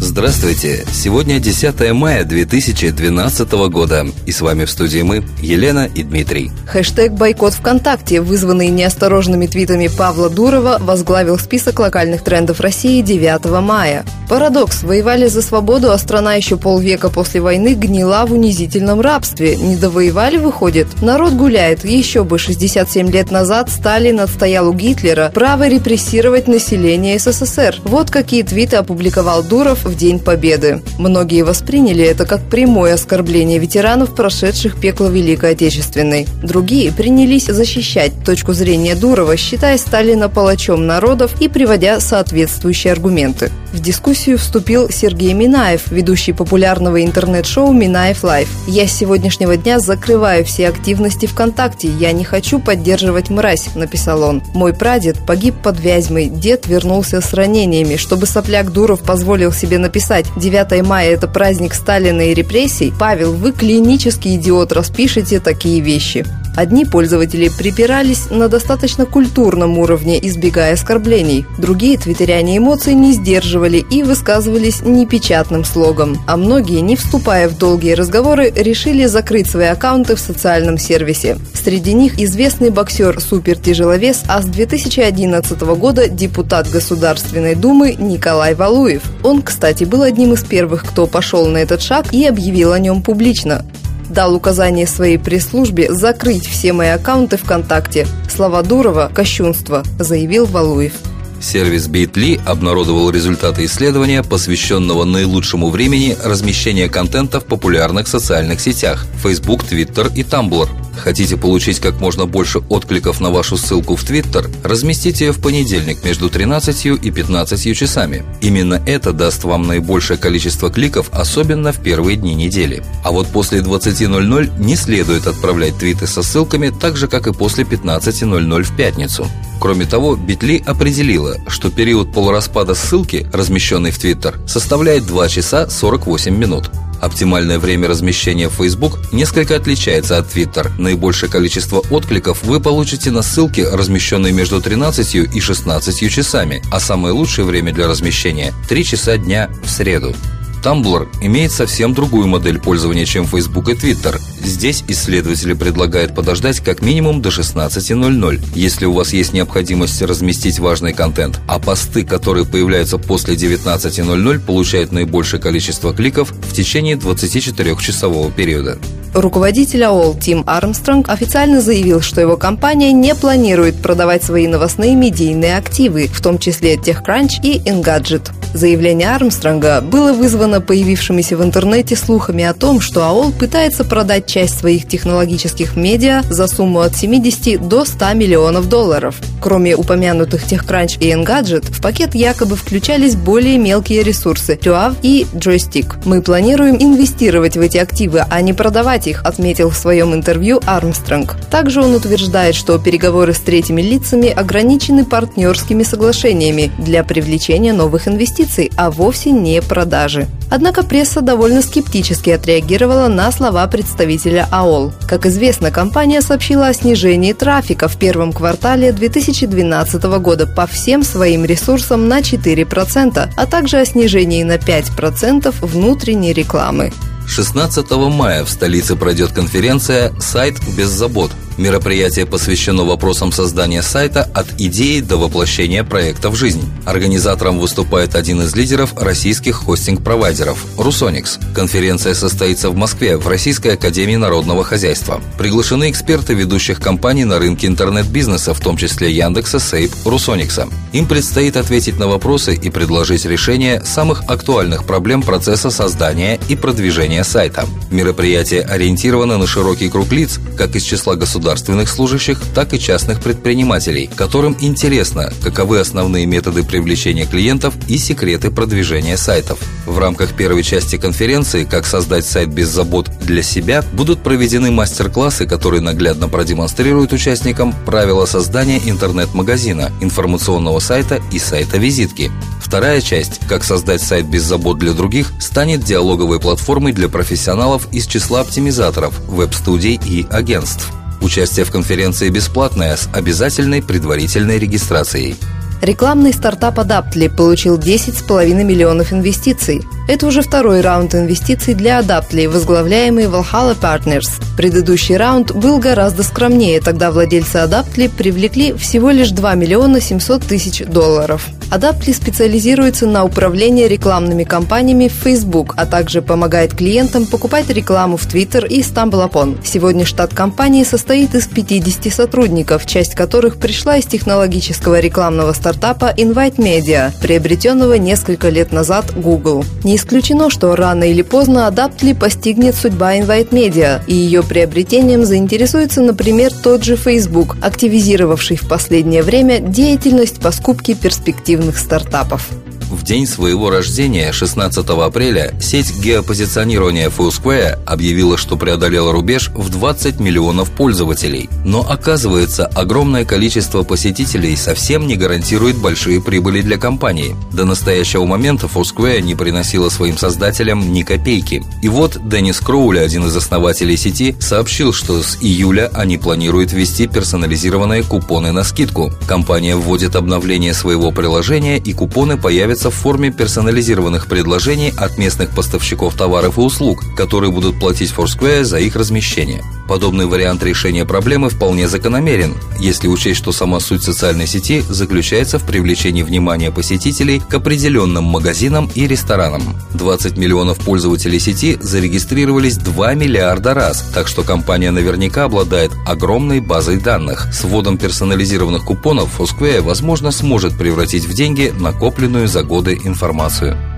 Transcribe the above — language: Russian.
Здравствуйте! Сегодня 10 мая 2012 года. И с вами в студии мы, Елена и Дмитрий. Хэштег «Бойкот ВКонтакте», вызванный неосторожными твитами Павла Дурова, возглавил список локальных трендов России 9 мая. Парадокс. Воевали за свободу, а страна еще полвека после войны гнила в унизительном рабстве. Не довоевали, выходит? Народ гуляет. Еще бы 67 лет назад Сталин отстоял у Гитлера право репрессировать население СССР. Вот какие твиты опубликовал Дуров в День Победы. Многие восприняли это как прямое оскорбление ветеранов, прошедших пекло Великой Отечественной. Другие принялись защищать точку зрения Дурова, считая Сталина палачом народов и приводя соответствующие аргументы. В дискуссию вступил Сергей Минаев, ведущий популярного интернет-шоу «Минаев Live». «Я с сегодняшнего дня закрываю все активности ВКонтакте. Я не хочу поддерживать мразь», – написал он. «Мой прадед погиб под Вязьмой, дед вернулся с ранениями. Чтобы сопляк Дуров позволил себе написать «9 мая – это праздник Сталина и репрессий», Павел, вы клинический идиот, распишите такие вещи. Одни пользователи припирались на достаточно культурном уровне, избегая оскорблений. Другие твиттеряне эмоций не сдерживали и высказывались непечатным слогом. А многие, не вступая в долгие разговоры, решили закрыть свои аккаунты в социальном сервисе. Среди них известный боксер-супертяжеловес, а с 2011 года депутат Государственной Думы Николай Валуев. Он, кстати, был одним из первых, кто пошел на этот шаг и объявил о нем публично дал указание своей пресс-службе закрыть все мои аккаунты ВКонтакте. Слова Дурова – кощунство, заявил Валуев. Сервис Bitly обнародовал результаты исследования, посвященного наилучшему времени размещения контента в популярных социальных сетях – Facebook, Twitter и Tumblr. Хотите получить как можно больше откликов на вашу ссылку в Твиттер? Разместите ее в понедельник между 13 и 15 часами. Именно это даст вам наибольшее количество кликов, особенно в первые дни недели. А вот после 20.00 не следует отправлять твиты со ссылками, так же, как и после 15.00 в пятницу. Кроме того, Битли определила, что период полураспада ссылки, размещенной в Твиттер, составляет 2 часа 48 минут. Оптимальное время размещения в Facebook несколько отличается от Twitter. Наибольшее количество откликов вы получите на ссылке, размещенной между 13 и 16 часами, а самое лучшее время для размещения – 3 часа дня в среду. Tumblr имеет совсем другую модель пользования, чем Facebook и Twitter. Здесь исследователи предлагают подождать как минимум до 16.00, если у вас есть необходимость разместить важный контент, а посты, которые появляются после 19.00, получают наибольшее количество кликов в течение 24-часового периода. Руководитель АОЛ Тим Армстронг официально заявил, что его компания не планирует продавать свои новостные медийные активы, в том числе TechCrunch и Engadget. Заявление Армстронга было вызвано появившимися в интернете слухами о том, что АОЛ пытается продать часть своих технологических медиа за сумму от 70 до 100 миллионов долларов. Кроме упомянутых TechCrunch и Engadget, в пакет якобы включались более мелкие ресурсы – TUAV и Joystick. Мы планируем инвестировать в эти активы, а не продавать их, отметил в своем интервью Армстронг. Также он утверждает, что переговоры с третьими лицами ограничены партнерскими соглашениями для привлечения новых инвестиций инвестиций, а вовсе не продажи. Однако пресса довольно скептически отреагировала на слова представителя АОЛ. Как известно, компания сообщила о снижении трафика в первом квартале 2012 года по всем своим ресурсам на 4%, а также о снижении на 5% внутренней рекламы. 16 мая в столице пройдет конференция «Сайт без забот», Мероприятие посвящено вопросам создания сайта от идеи до воплощения проекта в жизнь. Организатором выступает один из лидеров российских хостинг-провайдеров – Русоникс. Конференция состоится в Москве в Российской академии народного хозяйства. Приглашены эксперты ведущих компаний на рынке интернет-бизнеса, в том числе Яндекса, Сейп, Русоникса. Им предстоит ответить на вопросы и предложить решение самых актуальных проблем процесса создания и продвижения сайта. Мероприятие ориентировано на широкий круг лиц, как из числа государств государственных служащих, так и частных предпринимателей, которым интересно, каковы основные методы привлечения клиентов и секреты продвижения сайтов. В рамках первой части конференции «Как создать сайт без забот для себя» будут проведены мастер-классы, которые наглядно продемонстрируют участникам правила создания интернет-магазина, информационного сайта и сайта-визитки. Вторая часть «Как создать сайт без забот для других» станет диалоговой платформой для профессионалов из числа оптимизаторов, веб-студий и агентств. Участие в конференции бесплатное с обязательной предварительной регистрацией. Рекламный стартап Adaptly получил 10,5 миллионов инвестиций. Это уже второй раунд инвестиций для Adaptly, возглавляемый Valhalla Partners. Предыдущий раунд был гораздо скромнее, тогда владельцы Adaptly привлекли всего лишь 2 миллиона 700 тысяч долларов. Adaptly специализируется на управлении рекламными кампаниями в Facebook, а также помогает клиентам покупать рекламу в Twitter и StumbleUpon. Сегодня штат компании состоит из 50 сотрудников, часть которых пришла из технологического рекламного стартапа Invite Media, приобретенного несколько лет назад Google. Не исключено, что рано или поздно Adaptly постигнет судьба Invite Media, и ее приобретением заинтересуется, например, тот же Facebook, активизировавший в последнее время деятельность по скупке перспективных стартапов. В день своего рождения, 16 апреля, сеть геопозиционирования Foursquare объявила, что преодолела рубеж в 20 миллионов пользователей. Но оказывается, огромное количество посетителей совсем не гарантирует большие прибыли для компании. До настоящего момента Foursquare не приносила своим создателям ни копейки. И вот Деннис Кроули, один из основателей сети, сообщил, что с июля они планируют ввести персонализированные купоны на скидку. Компания вводит обновление своего приложения и купоны появятся появится в форме персонализированных предложений от местных поставщиков товаров и услуг, которые будут платить Foursquare за их размещение. Подобный вариант решения проблемы вполне закономерен, если учесть, что сама суть социальной сети заключается в привлечении внимания посетителей к определенным магазинам и ресторанам. 20 миллионов пользователей сети зарегистрировались 2 миллиарда раз, так что компания наверняка обладает огромной базой данных. С вводом персонализированных купонов Foursquare, возможно, сможет превратить в деньги накопленную за годы информацию.